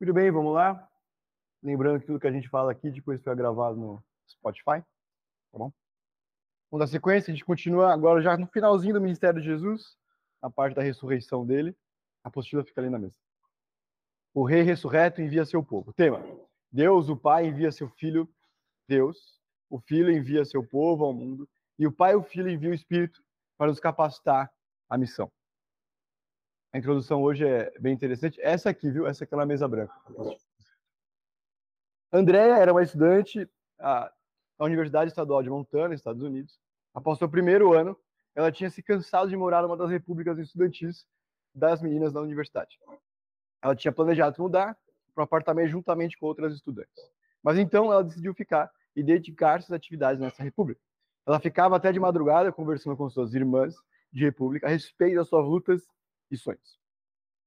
Muito bem, vamos lá. Lembrando que tudo que a gente fala aqui depois foi gravado no Spotify. Tá bom? Vamos dar sequência, a gente continua agora já no finalzinho do ministério de Jesus, na parte da ressurreição dele. A apostila fica ali na mesa. O rei ressurreto envia seu povo. Tema: Deus, o Pai, envia seu filho, Deus. O filho envia seu povo ao mundo. E o Pai e o filho enviam o Espírito para nos capacitar à missão. A introdução hoje é bem interessante. Essa aqui, viu? Essa aqui é na mesa branca. Andréia era uma estudante da Universidade Estadual de Montana, Estados Unidos. Após seu primeiro ano, ela tinha se cansado de morar numa das repúblicas estudantis das meninas da universidade. Ela tinha planejado mudar para um apartamento juntamente com outras estudantes. Mas então ela decidiu ficar e dedicar-se às atividades nessa república. Ela ficava até de madrugada conversando com suas irmãs de república a respeito das suas lutas e sonhos.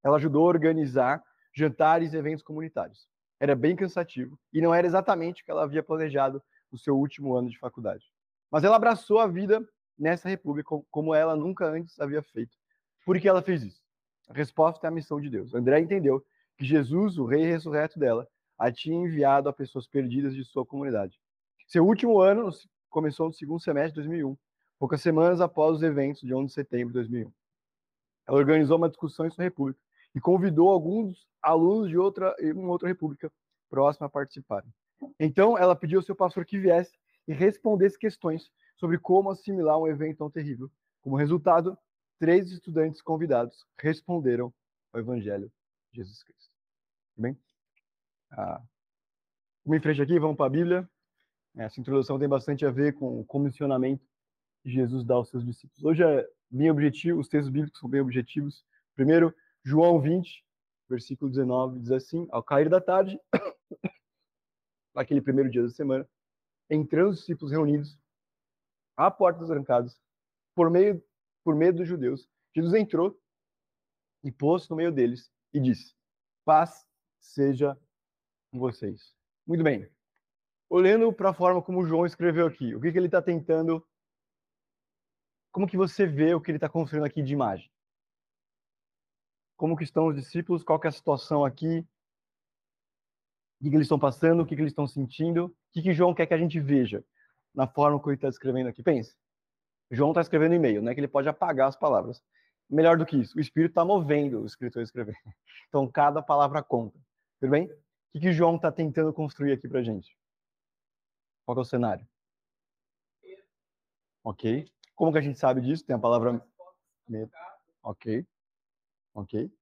Ela ajudou a organizar jantares e eventos comunitários. Era bem cansativo e não era exatamente o que ela havia planejado no seu último ano de faculdade. Mas ela abraçou a vida nessa república como ela nunca antes havia feito. Por que ela fez isso? A resposta é a missão de Deus. André entendeu que Jesus, o rei ressurreto dela, a tinha enviado a pessoas perdidas de sua comunidade. Seu último ano começou no segundo semestre de 2001, poucas semanas após os eventos de 11 de setembro de 2001. Ela organizou uma discussão em sua república e convidou alguns alunos de outra, uma outra república próxima a participarem. Então, ela pediu ao seu pastor que viesse e respondesse questões sobre como assimilar um evento tão terrível. Como resultado, três estudantes convidados responderam ao Evangelho de Jesus Cristo. Bem? Ah, vamos em frente aqui, vamos para a Bíblia. Essa introdução tem bastante a ver com o comissionamento que Jesus dá aos seus discípulos. Hoje é bem os textos bíblicos são bem objetivos. Primeiro, João 20, versículo 19, diz assim: Ao cair da tarde, naquele primeiro dia da semana, entrando os discípulos reunidos, à portas trancadas, por meio por medo dos judeus, Jesus entrou e pôs no meio deles e disse: Paz seja com vocês. Muito bem. Olhando para a forma como João escreveu aqui, o que, que ele está tentando. Como que você vê o que ele está construindo aqui de imagem? Como que estão os discípulos? Qual é a situação aqui? O que, que eles estão passando? O que, que eles estão sentindo? O que, que João quer que a gente veja na forma como ele está escrevendo aqui? Pense. João está escrevendo e-mail, né? Que ele pode apagar as palavras. Melhor do que isso, o Espírito está movendo o escritor a escrever. Então, cada palavra conta. Tudo bem? O que, que João está tentando construir aqui para gente? Qual é o cenário? Ok. Como que a gente sabe disso? Tem a palavra medo. Ok. Ok.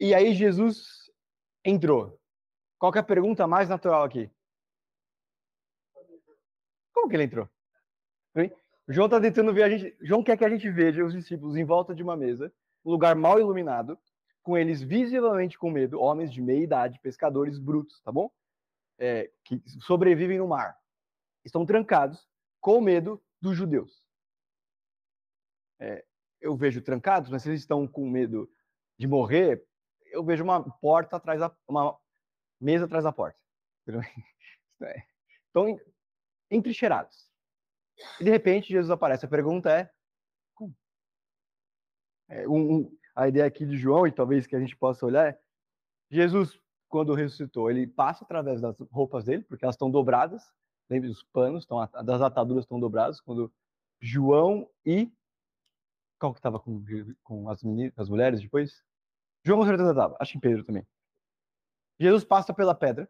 E aí Jesus entrou. Qual é a pergunta mais natural aqui? Como que ele entrou? João está tentando ver a gente. João quer que a gente veja os discípulos em volta de uma mesa, um lugar mal iluminado, com eles visivelmente com medo, homens de meia idade, pescadores brutos, tá bom? É, que sobrevivem no mar. Estão trancados com medo dos judeus. É, eu vejo trancados, mas se eles estão com medo de morrer, eu vejo uma porta atrás da uma mesa atrás da porta. Estão entrincheirados. E de repente Jesus aparece. A pergunta é, como? É, um, um, a ideia aqui de João, e talvez que a gente possa olhar, é, Jesus, quando ressuscitou, ele passa através das roupas dele, porque elas estão dobradas, lembre os panos, estão, das ataduras estão dobradas, quando João e qual que estava com, com as, meninas, as mulheres depois? João com certeza estava, acho que Pedro também. Jesus passa pela pedra,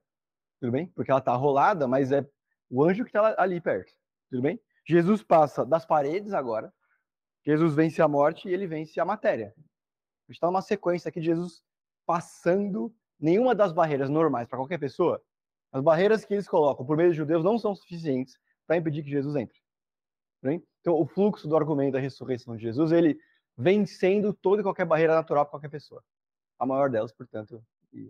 tudo bem? Porque ela está rolada, mas é o anjo que está ali perto, tudo bem? Jesus passa das paredes agora. Jesus vence a morte e ele vence a matéria. A gente está numa sequência aqui de Jesus passando nenhuma das barreiras normais para qualquer pessoa. As barreiras que eles colocam por meio dos judeus não são suficientes para impedir que Jesus entre. Então, o fluxo do argumento da ressurreição de Jesus, ele vencendo toda e qualquer barreira natural para qualquer pessoa. A maior delas, portanto,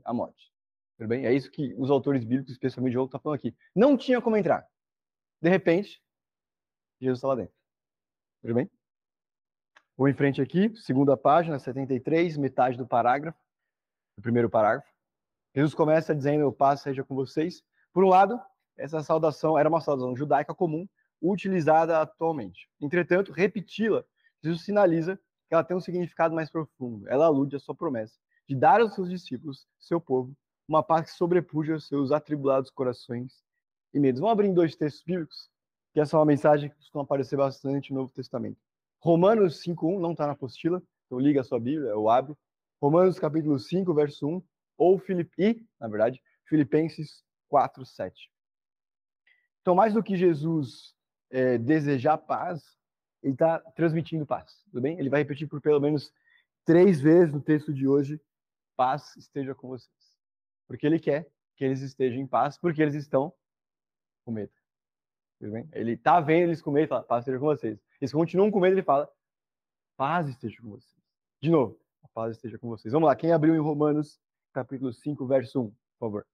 a morte. Tudo bem? É isso que os autores bíblicos, especialmente João, estão falando aqui. Não tinha como entrar. De repente, Jesus está lá dentro. Tudo bem? Vou em frente aqui, segunda página, 73, metade do parágrafo, do primeiro parágrafo. Jesus começa dizendo: Paz seja com vocês. Por um lado, essa saudação era uma saudação judaica comum, utilizada atualmente. Entretanto, repeti-la, Jesus sinaliza que ela tem um significado mais profundo. Ela alude à sua promessa de dar aos seus discípulos, seu povo, uma paz que sobrepuja os seus atribulados corações e medos. Vamos abrir em dois textos bíblicos, que essa é uma mensagem que costuma aparecer bastante no Novo Testamento. Romanos 5.1, não está na apostila, então liga a sua Bíblia, ou abre. Romanos capítulo 5, verso 1, ou Filipe, na verdade, Filipenses 4, 7. Então, mais do que Jesus é, desejar paz, ele está transmitindo paz, tudo bem? Ele vai repetir por pelo menos três vezes no texto de hoje, paz esteja com vocês. Porque ele quer que eles estejam em paz, porque eles estão com medo. Tudo bem? Ele está vendo eles com medo e fala, paz esteja com vocês. Eles continuam com medo, ele fala, paz esteja com vocês. De novo, a paz esteja com vocês. Vamos lá, quem abriu em Romanos, capítulo 5, verso 1, por favor.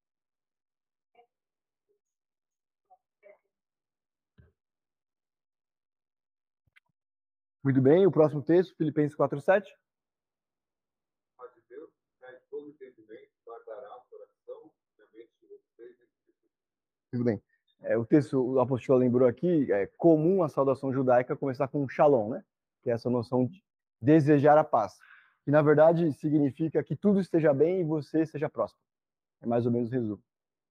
Muito bem, o próximo texto, Filipenses 4, 7. Tudo bem. É, o texto, o apóstolo lembrou aqui, é comum a saudação judaica começar com shalom, né? Que é essa noção de desejar a paz. Que, na verdade, significa que tudo esteja bem e você seja próspero. É mais ou menos o resumo.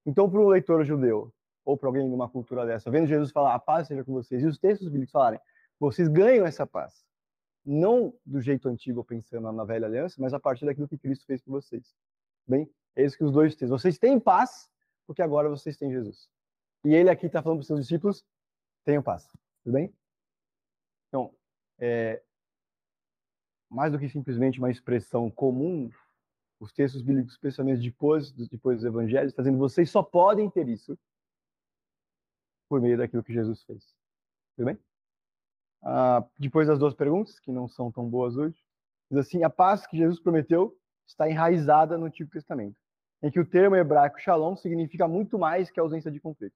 Então, para um leitor judeu, ou para alguém numa cultura dessa, vendo Jesus falar, a paz seja com vocês, e os textos bíblicos falarem, vocês ganham essa paz. Não do jeito antigo, pensando na velha aliança, mas a partir daquilo que Cristo fez por vocês. Bem, é isso que os dois textos. Vocês têm paz, porque agora vocês têm Jesus. E ele aqui está falando para os seus discípulos, tenham paz. Tudo bem? Então, é, mais do que simplesmente uma expressão comum, os textos bíblicos, especialmente depois, depois dos evangelhos, está dizendo vocês só podem ter isso por meio daquilo que Jesus fez. Tudo bem? Ah, depois das duas perguntas, que não são tão boas hoje, diz assim: a paz que Jesus prometeu está enraizada no Antigo Testamento, em que o termo hebraico shalom significa muito mais que a ausência de conflito.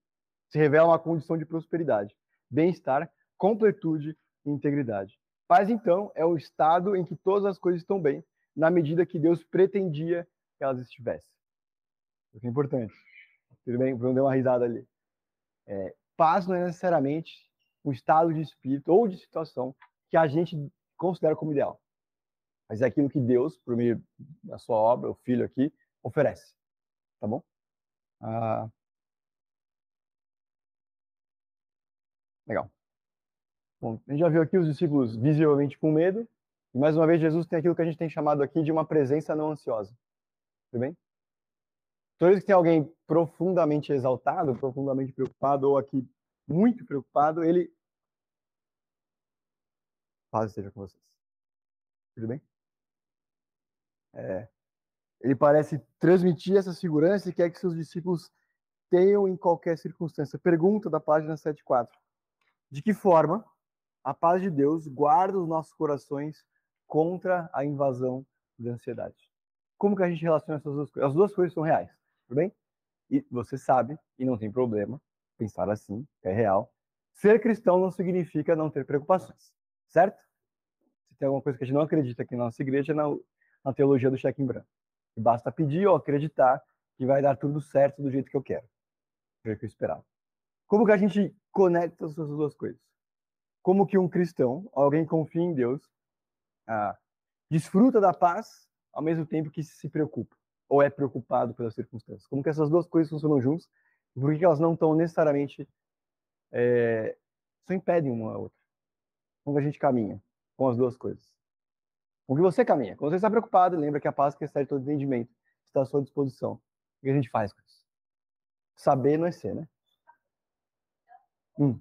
Se revela uma condição de prosperidade, bem-estar, completude e integridade. Paz, então, é o estado em que todas as coisas estão bem, na medida que Deus pretendia que elas estivessem. Isso é importante. Tudo bem? Vamos dar uma risada ali. É, paz não é necessariamente um estado de espírito ou de situação que a gente considera como ideal. Mas é aquilo que Deus, por meio da sua obra, o Filho aqui, oferece. Tá bom? Ah, legal. Bom, a gente já viu aqui os discípulos visivelmente com medo. E mais uma vez, Jesus tem aquilo que a gente tem chamado aqui de uma presença não ansiosa. Tudo bem? Toda vez que tem alguém profundamente exaltado, profundamente preocupado, ou aqui muito preocupado, ele. Paz esteja com vocês. Tudo bem? É, ele parece transmitir essa segurança e quer que seus discípulos tenham em qualquer circunstância. Pergunta da página 74. De que forma a paz de Deus guarda os nossos corações contra a invasão da ansiedade? Como que a gente relaciona essas duas coisas? As duas coisas são reais, tudo bem? E você sabe, e não tem problema, pensar assim, é real. Ser cristão não significa não ter preocupações, certo? Se tem alguma coisa que a gente não acredita aqui na nossa igreja, é na, na teologia do cheque em branco. E basta pedir ou acreditar que vai dar tudo certo do jeito que eu quero, do jeito que eu esperava. Como que a gente conecta essas duas coisas? Como que um cristão, alguém confia em Deus, ah, desfruta da paz ao mesmo tempo que se preocupa ou é preocupado pelas circunstâncias? Como que essas duas coisas funcionam juntas por que elas não estão necessariamente. É, só impedem uma a outra. Como a gente caminha com as duas coisas? Como que você caminha? Quando você está preocupado, lembra que a paz que excede todo entendimento está à sua disposição. O que a gente faz com isso? Saber não é ser, né? Hum.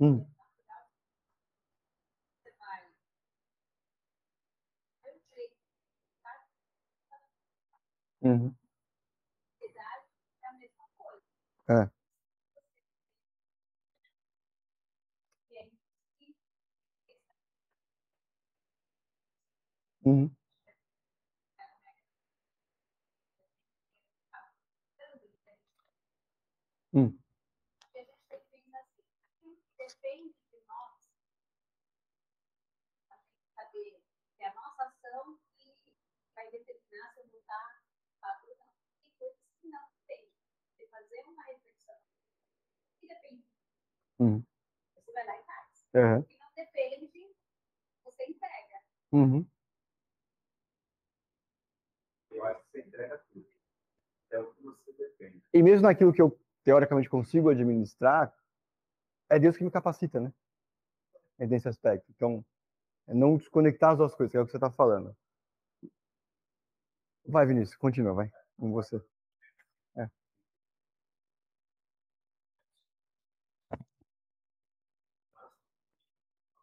Hum. Uhum. É. Uhum. Hum. Depende de nós saber que a nossa ação que vai determinar se eu vou estar ou não. Tem coisas que não dependem. Você fazer uma reflexão que depende. Uhum. Você vai lá e faz. Uhum. E não depende Uhum. Eu acho que você entrega tudo. É o que você depende. E mesmo naquilo que eu teoricamente consigo administrar, é Deus que me capacita, né? É nesse aspecto. Então, é não desconectar as duas coisas, que é o que você está falando. Vai, Vinícius, continua, vai. Com você. É.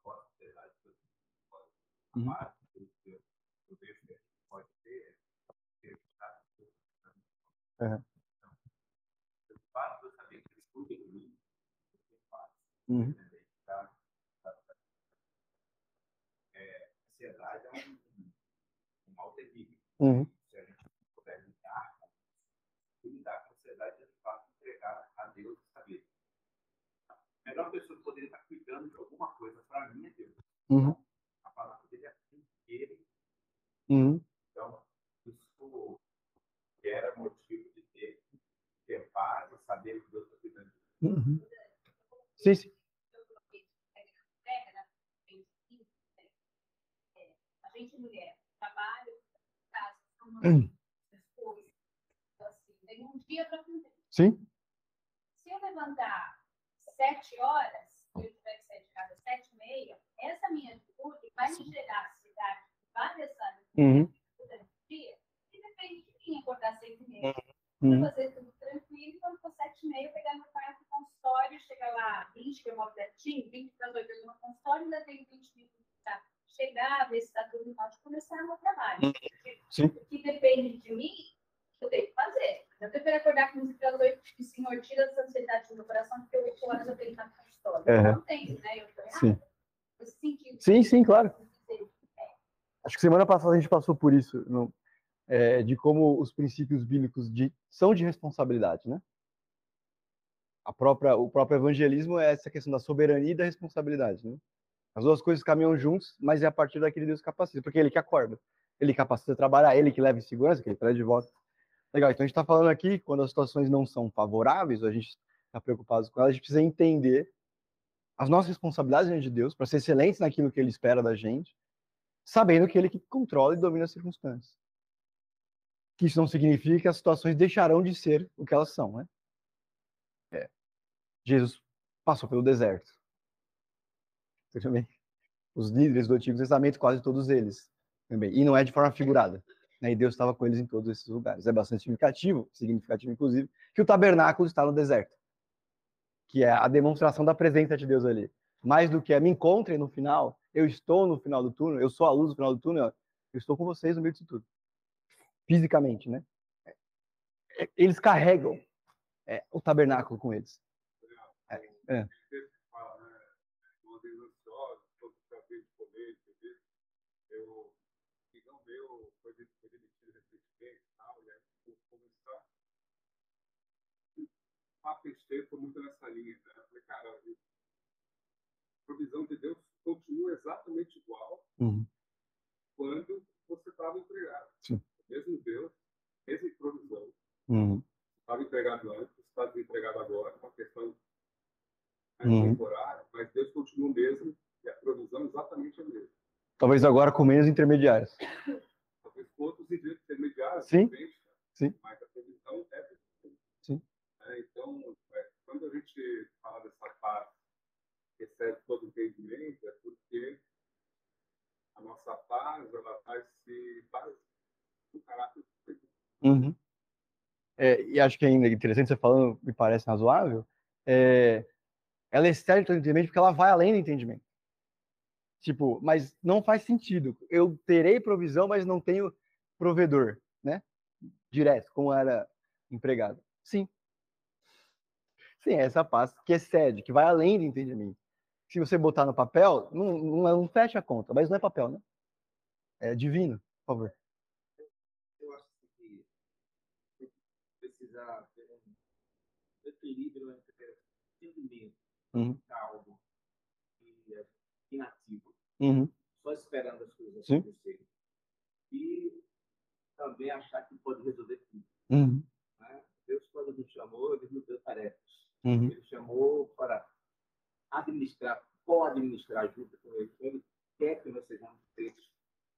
Agora, a sociedade que eu pode Uhum. amar, eu, eu, eu vejo que a gente pode ter, ter Uhum. o fato de eu que eu. Uhum. É, ansiedade é um, um mal terrível. Uhum. Se a gente puder lidar lidar com a ansiedade é de fato entregar a Deus e saber. A melhor pessoa que poderia estar cuidando de alguma coisa para mim é Deus. Uhum. A palavra dele é assim, ele. Uhum. Então, isso era motivo de ter, ter paz e saber que Deus está cuidando. Uhum. Sim, sim. a gente mulher, trabalho, casa, são Hum. esposa, então, assim, tem um dia para cumprir. Sim. Se eu levantar sete horas, e eu tiver que sair de casa sete e meia, essa minha atitude vai me gerar várias áreas Uhum. o dia, e depende de mim acordar às seis e meia. Uhum. fazer tudo tranquilo, quando for sete e meia, pegar meu pai no consultório, chegar lá 20, que eu moro pertinho, 20 para as 8 eu tô no consultório, ainda tenho 20 minutos para chegar, ver se está tudo normal, de começar meu trabalho. Sim. O que depende de mim, eu tenho que fazer. Eu prefiro acordar com música às 8 e senhor, tira essa ansiedade do meu coração, porque 8 horas eu tenho que estar no consultório. Uhum. Não tem, né? Eu tô errada. Sim. Sim, sim, claro. Semana passada a gente passou por isso, no- é, de como os princípios bíblicos de- são de responsabilidade, né? A própria, o próprio evangelismo é essa questão da soberania e da responsabilidade, né? As duas coisas caminham juntos, mas é a partir daquele Deus capacita, porque é ele que acorda, ele capacita a trabalhar, ele que leva em segurança, que ele traz de volta. Legal, então a gente está falando aqui, quando as situações não são favoráveis, ou a gente está preocupado com elas, a gente precisa entender as nossas responsabilidades diante de Deus, para ser excelentes naquilo que ele espera da gente, sabendo que ele que controla e domina as circunstâncias. Que isso não significa que as situações deixarão de ser o que elas são, né? É. Jesus passou pelo deserto. Também. Os líderes do Antigo Testamento, quase todos eles, também. E não é de forma figurada. Né? E Deus estava com eles em todos esses lugares. É bastante significativo, significativo inclusive, que o tabernáculo está no deserto. Que é a demonstração da presença de Deus ali. Mais do que a me encontrem no final, eu estou no final do túnel, eu sou a luz no final do túnel, eu estou com vocês no meio disso tudo. Fisicamente, né? É, Eles carregam é, o tabernáculo com eles. É. A PST foi muito nessa linha, né? Eu falei, cara, a provisão de Deus continua exatamente igual Uhum. quando você estava empregado. Sim. Mesmo Deus, mesma provisão. Uhum. Estava empregado antes, está desempregado agora, uma questão Uhum. temporária, mas Deus continua o mesmo e a provisão exatamente a mesma. Talvez agora com menos intermediários. Talvez com outros intermediários, Sim. diferentes, Sim. mas a provisão é. Sim. É, então, é, quando a gente fala dessa paz excede todo entendimento, é porque a nossa paz ela vai se faz no caráter de. Uhum. É, e acho que ainda interessante você falando, me parece razoável, é, ela excede todo entendimento porque ela vai além do entendimento. Tipo, mas não faz sentido. Eu terei provisão, mas não tenho provedor, né? Direto, como era empregado. Sim. Sim, é essa paz que excede, que vai além do entendimento. Se você botar no papel, não, não, não fecha a conta, mas não é papel, né? É divino, por favor. eu acho que precisa ter um equilíbrio entre entendimento Uhum. algo que é inativo, Uhum. só esperando as coisas acontecerem, e também achar que pode resolver tudo. Uhum. né? Deus, quando nos chamou, ele nos deu tarefas. Uhum. Ele chamou para administrar, co-administrar junto com ele. Ele quer que nós sejamos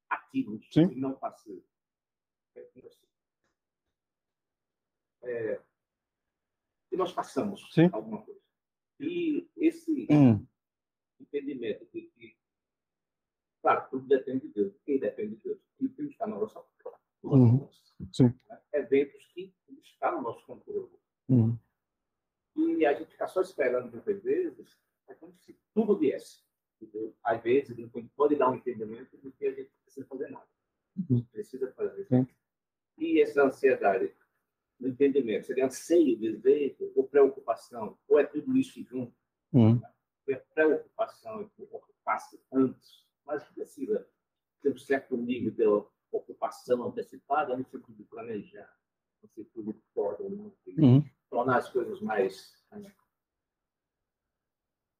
ativos Sim. e não passivos. É, e nós passamos Sim. alguma coisa. E esse Hum, entendimento de que, claro, tudo depende de Deus. Quem depende de Deus? E o que está na nossa? Uhum. Sim. Eventos que estão no nosso controle. hum, E a gente fica só esperando muitas vezes, é tudo viesse. Entendeu? Às vezes, pode dar um entendimento de que a gente precisa fazer nada. Uhum. Precisa fazer. E essa ansiedade, no entendimento, seria anseio, desejo, ou preocupação, ou é tudo isso junto? hum, É preocupação e preocupação antes, mas precisa ter um certo nível de ocupação antecipada no sentido de planejar, no sentido de tornar, hum, tornar as coisas mais né,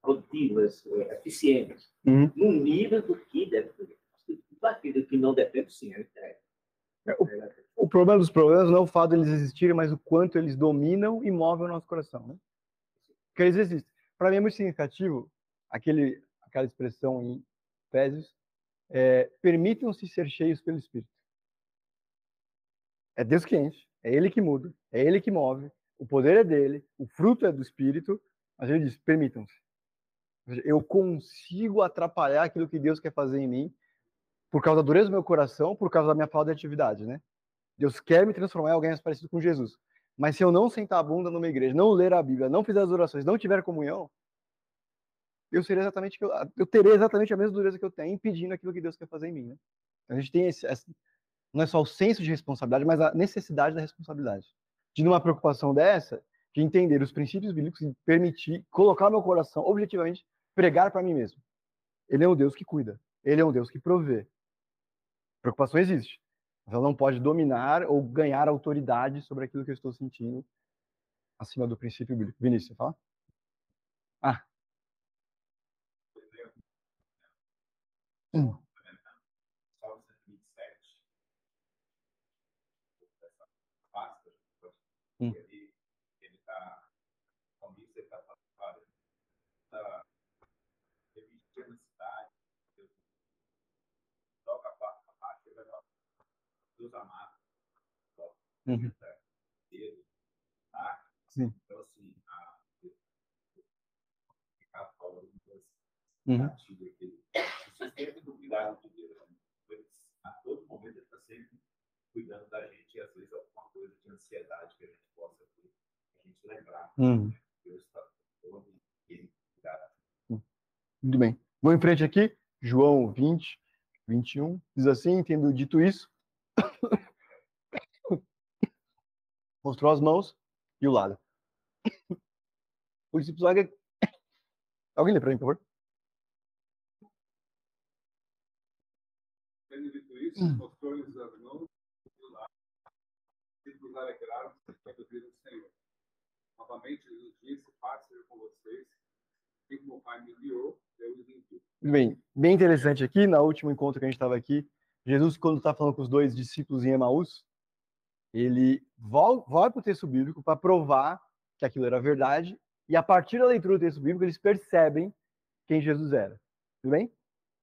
produtivas, eh, eficientes, hum. no nível do que deve ser. Tudo aquilo que não depende, sim, é. É, o- O problema dos problemas não é o fato deles existirem, mas o quanto eles dominam e movem o nosso coração, né? Porque eles existem. Para mim é muito significativo aquele, aquela expressão em Efésios, é, permitam-se ser cheios pelo Espírito. É Deus que enche, é Ele que muda, é Ele que move, o poder é dele, o fruto é do Espírito, mas ele diz, permitam-se. Eu consigo atrapalhar aquilo que Deus quer fazer em mim por causa da dureza do meu coração, por causa da minha falta de atividade, né? Deus quer me transformar em alguém mais parecido com Jesus. Mas se eu não sentar a bunda numa igreja, não ler a Bíblia, não fizer as orações, não tiver comunhão, eu serei exatamente eu, eu terei exatamente a mesma dureza que eu tenho, impedindo aquilo que Deus quer fazer em mim, né? Então, a gente tem esse, esse- não é só o senso de responsabilidade, mas a necessidade da responsabilidade. De numa preocupação dessa, de entender os princípios bíblicos e permitir colocar meu coração objetivamente pregar para mim mesmo. Ele é um Deus que cuida. Ele é um Deus que provê. Preocupação existe. Mas ela não pode dominar ou ganhar autoridade sobre aquilo que eu estou sentindo acima do princípio bíblico. Vinícius, fala? Ah. Hum. Salmo 127. Essa pasta, Hum. ele está com isso, ele está falando, está revestindo a cidade, Deus toca a parte, a parte, ele vai falar, Deus amado, Uhum. Deus, tá? Sim. Então, assim, a, ficar fora do Uhum. gatilho aqui. Sistema do cuidado de Deus. né? Ele, A todo momento ele está sempre cuidando da gente e às vezes alguma coisa de ansiedade que a gente possa ter, a gente lembrar. Uhum. Deus está todo ele cuidado. Muito bem. Vou em frente aqui. João 20, 21. Diz assim, tendo dito isso, mostrou as mãos e o lado. O discípulo zaga... Alguém lê para mim, por favor? Tendo dito isso, Hum. mostrou-lhes as mãos e o lado. Quando viram o Senhor. Novamente, Jesus disse: Paz seja com vocês. Como o Pai me enviou, eu os envio. Bem. Bem interessante aqui, no último encontro que a gente estava aqui, Jesus, quando está falando com os dois discípulos em Emaús, ele volta para o texto bíblico para provar que aquilo era verdade, e a partir da leitura do texto bíblico, eles percebem quem Jesus era. Tudo bem?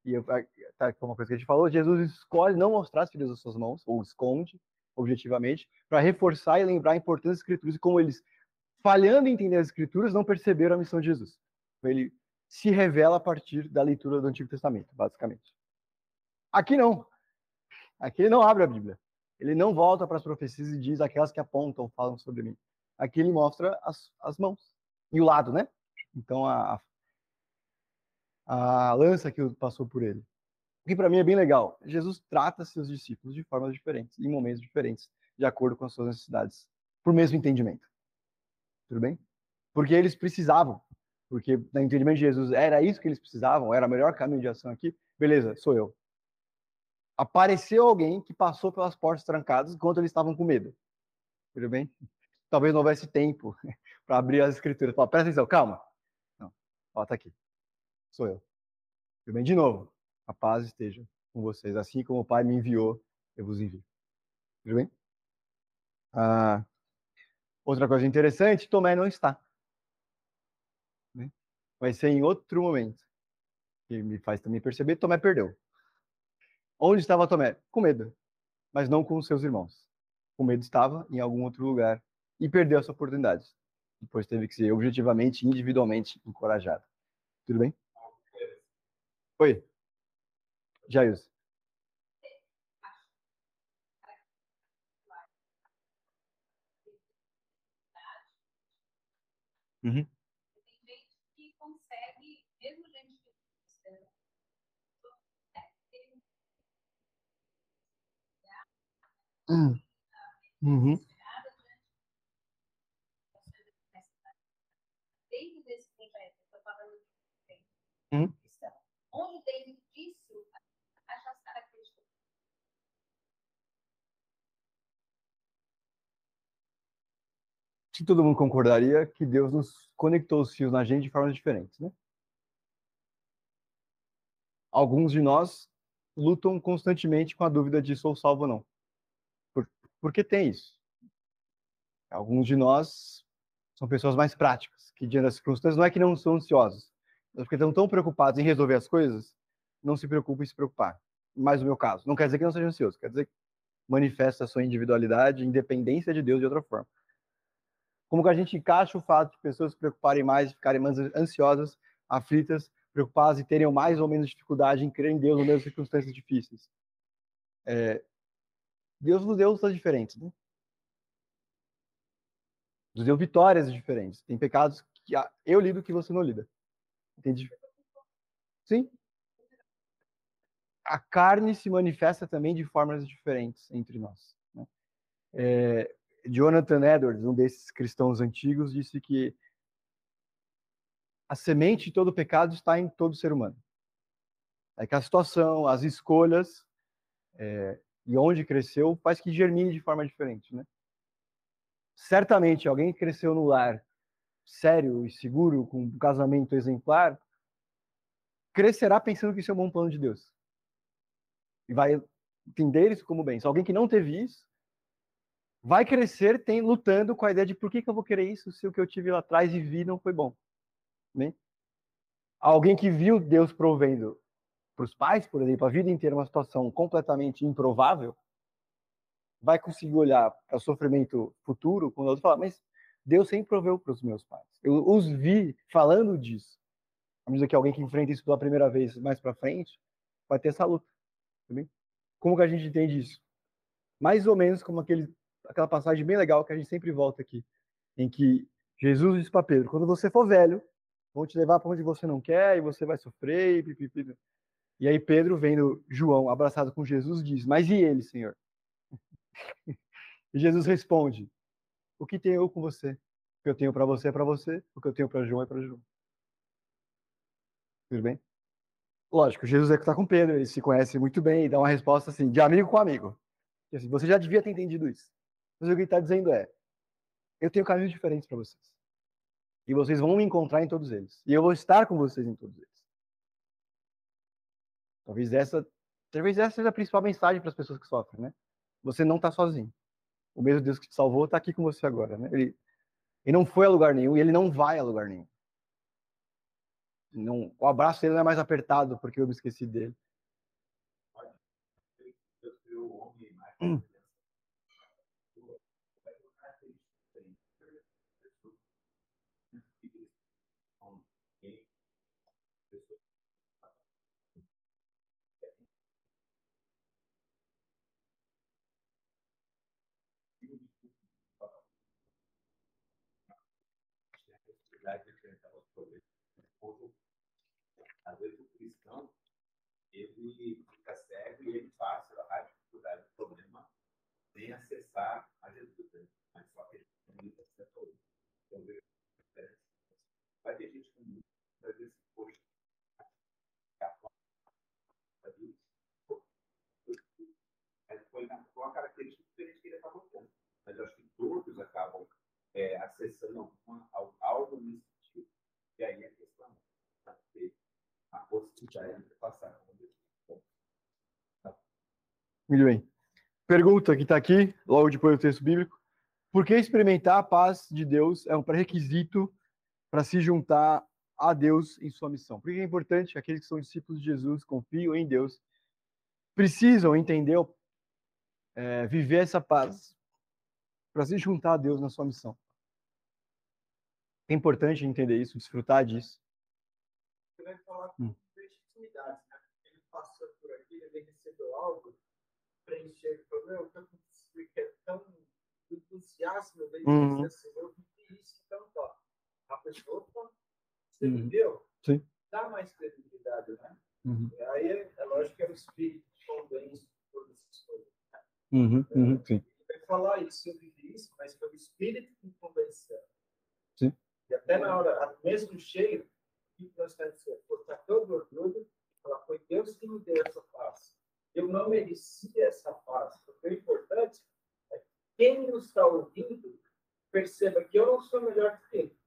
E eu, tá, uma coisa que a gente falou, Jesus escolhe não mostrar as feridas das suas mãos, ou esconde, objetivamente, para reforçar e lembrar a importância das escrituras e como eles, falhando em entender as escrituras, não perceberam a missão de Jesus. Então, ele se revela a partir da leitura do Antigo Testamento, basicamente. Aqui não. Aqui ele não abre a Bíblia. Ele não volta para as profecias e diz aquelas que apontam, falam sobre mim. Aqui ele mostra as, as mãos e o lado, né? Então a, a lança que passou por ele. O que para mim é bem legal. Jesus trata seus discípulos de formas diferentes, em momentos diferentes, de acordo com as suas necessidades, por mesmo entendimento. Tudo bem? Porque eles precisavam. Porque no entendimento de Jesus era isso que eles precisavam, era o melhor caminho de ação aqui. Beleza, sou eu. Apareceu alguém que passou pelas portas trancadas enquanto eles estavam com medo. Tudo bem? Talvez não houvesse tempo para abrir as escrituras. Fala, presta atenção, calma. Não, ó, tá aqui. Sou eu. Tudo bem? De novo, a paz esteja com vocês. Assim como o Pai me enviou, eu vos envio. Tudo bem? Ah, outra coisa interessante, Tomé não está. Né? Vai ser em outro momento. Que me faz também perceber, Tomé perdeu. Onde estava Tomé? Com medo, mas não com os seus irmãos. Com medo estava em algum outro lugar e perdeu essa oportunidade. Depois teve que ser objetivamente, individualmente encorajado. Tudo bem? Oi. Jailson. Uhum. Tem gente que consegue, mesmo gente que é, tem Hum. Uhum. dentro desse projeto, eu estou falando de Uhum. características que todo mundo concordaria que Deus nos conectou os fios na gente de formas diferentes, né? Alguns de nós lutam constantemente com a dúvida de sou salvo ou não. Por, porque tem isso. Alguns de nós são pessoas mais práticas, que diante das circunstâncias não é que não são ansiosos, mas porque estão tão preocupados em resolver as coisas, não se preocupam em se preocupar. Mais o meu caso. Não quer dizer que não seja ansioso, quer dizer que manifesta a sua individualidade, independência de Deus de outra forma. Como que a gente encaixa o fato de pessoas se preocuparem mais, ficarem mais ansiosas, aflitas, preocupadas e terem mais ou menos dificuldade em crer em Deus nas circunstâncias difíceis? É, Deus nos deu lutas diferentes, né? Nos deu vitórias diferentes. Tem pecados que eu lido que você não lida. Entende? Sim. A carne se manifesta também de formas diferentes entre nós. Né? É, Jonathan Edwards, um desses cristãos antigos, disse que a semente de todo pecado está em todo ser humano. É que a situação, as escolhas é, e onde cresceu faz que germine de forma diferente, né? Certamente, alguém que cresceu no lar sério e seguro, com um casamento exemplar, crescerá pensando que isso é um bom plano de Deus. E vai entender isso como bem. Se alguém que não teve isso, vai crescer tem, lutando com a ideia de por que, que eu vou querer isso se o que eu tive lá atrás e vi não foi bom. Né? Alguém que viu Deus provendo para os pais, por exemplo, a vida inteira uma situação completamente improvável, vai conseguir olhar para o sofrimento futuro quando outro falar, mas Deus sempre proveu para os meus pais. Eu os vi falando disso. À medida que alguém que enfrenta isso pela primeira vez mais para frente, vai ter essa luta. Também. Como que a gente entende isso? Mais ou menos como aquele, aquela passagem bem legal que a gente sempre volta aqui, em que Jesus disse para Pedro: quando você for velho, vão te levar para onde você não quer e você vai sofrer. E, pipipi. E aí Pedro, vendo João abraçado com Jesus, diz: Mas e ele, Senhor? E Jesus responde: O que tenho eu com você? O que eu tenho para você é para você, o que eu tenho para João é para João. Tudo bem? Lógico, Jesus é que está com Pedro, ele se conhece muito bem e dá uma resposta assim, de amigo com amigo. E assim, você já devia ter entendido isso. Mas o que ele está dizendo é: eu tenho caminhos diferentes para vocês. E vocês vão me encontrar em todos eles. E eu vou estar com vocês em todos eles. Talvez essa, talvez essa seja a principal mensagem para as pessoas que sofrem, né? Você não está sozinho. O mesmo Deus que te salvou está aqui com você agora, né? Ele, ele não foi a lugar nenhum e ele não vai a lugar nenhum. Não, o abraço dele não é mais apertado porque eu me esqueci dele. Hum. Às vezes o cristão, ele fica cego e ele passa a dificuldade do problema sem acessar a Jesus. né? Mas só que ele não acessa todo. Então. Vai ter gente que muitas vezes, poxa, é foi uma- característica diferente que ele estava colocando. Mas eu acho que todos acabam é, acessando alguma- al- algo nesse sentido. E aí é ter ponto. Muito bem. Pergunta que está aqui, logo depois do texto bíblico. Por que experimentar a paz de Deus é um pré-requisito para se juntar a Deus em sua missão? Por que é importante aqueles que são discípulos de Jesus, confiam em Deus, precisam entender, é, viver essa paz para se juntar a Deus na sua missão. É importante entender isso, desfrutar disso. Vai falar Hum. com legitimidade, né? Ele passou por aqui, ele recebeu algo, preencher, ele falou, meu, eu que é tão entusiasmo dele, Uhum. assim, eu vivi isso, então, ó, a pessoa, opa, você Uhum. viveu? Sim. Dá mais credibilidade, né? Uhum. Aí é, é lógico que é o espírito que convence todas essas coisas. Uhum, uhum, sim. Vai falar isso, eu vivi isso, mas foi o espírito que me convenceu. Sim. E até na hora, mesmo cheio, o que nós estamos dizendo? Pô, tá todo orgulho, falar, foi Deus que me deu essa paz. Eu não merecia essa paz. Porque o importante é que quem nos está ouvindo perceba que eu não sou melhor que ele.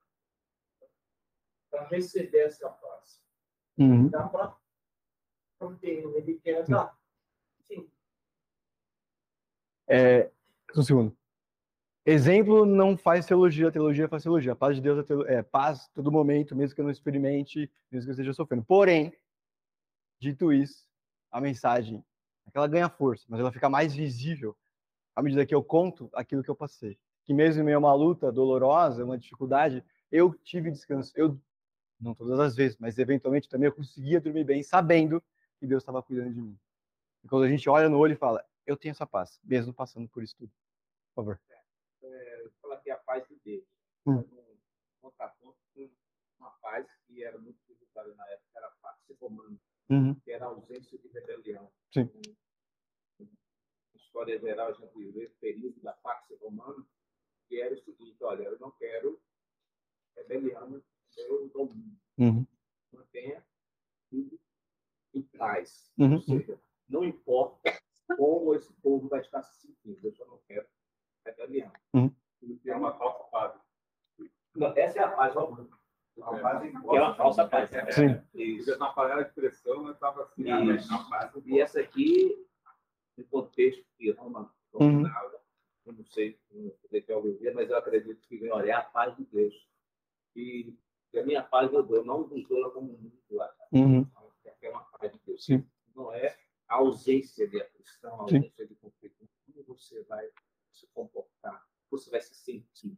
Para receber essa paz. Uhum. Dá para porque ele quer dar. Sim. É, um segundo. Exemplo não faz teologia, teologia faz teologia. A paz de Deus é, teolo- é paz todo momento, mesmo que eu não experimente, mesmo que eu esteja sofrendo. Porém, dito isso, a mensagem, é ela ganha força, mas ela fica mais visível à medida que eu conto aquilo que eu passei. Que mesmo em meio a uma luta dolorosa, uma dificuldade, eu tive descanso. Eu, não todas as vezes, mas eventualmente também eu conseguia dormir bem, sabendo que Deus estava cuidando de mim. E quando a gente olha no olho e fala, eu tenho essa paz, mesmo passando por isso tudo. Por favor. Hum. Um contraponto com uma paz que era muito utilizada na época, era a paz romana, Uhum. que era a ausência de rebelião. Sim. Na história geral, a gente vê o período da Pax Romana, que era o seguinte, olha, eu não quero rebelião no meu domínio. Uhum. Mantenha tudo em paz. Uhum. Ou seja, não importa como esse povo vai estar se sentindo, eu só não quero rebelião. Uhum. É uma falsa paz. Não, essa é a paz paz que é uma falsa paz. né? Sim. Isso. Na panela de pressão, eu estava assim, a paz do E essa aqui, no contexto que Roma Uhum. dominava, eu não sei, não sei se alguém vê, mas eu acredito que olha, é a paz de Deus. E a minha paz eu dou, não dou como mundo. Uhum. É uma paz de Deus. Sim. Não é a ausência de aflição, a Sim. ausência de conflito. Como você vai se comportar? Você vai se sentir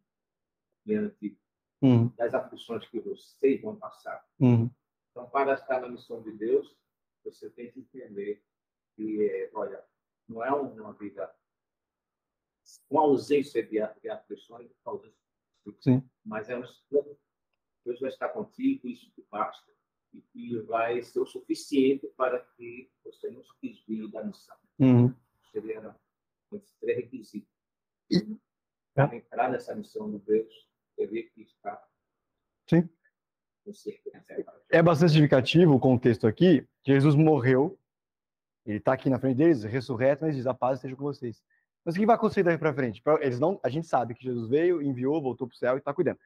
diante Uhum. das aflições que vocês vão passar. Uhum. Então, para estar na missão de Deus, você tem que entender que, é, olha, não é uma vida com ausência de, de aflições, Sim. mas é um Deus vai estar contigo, isso te basta, e, e vai ser o suficiente para que você não se desvie da missão. Uhum. Seria esses três requisitos. E- Para entrar nessa missão de Deus, teria que estar Sim. É bastante significativo o contexto aqui. Jesus morreu, ele está aqui na frente deles, ressurreto, mas diz: a paz esteja com vocês. Mas o que vai acontecer daí para frente? Eles não, a gente sabe que Jesus veio, enviou, voltou para o céu e está cuidando.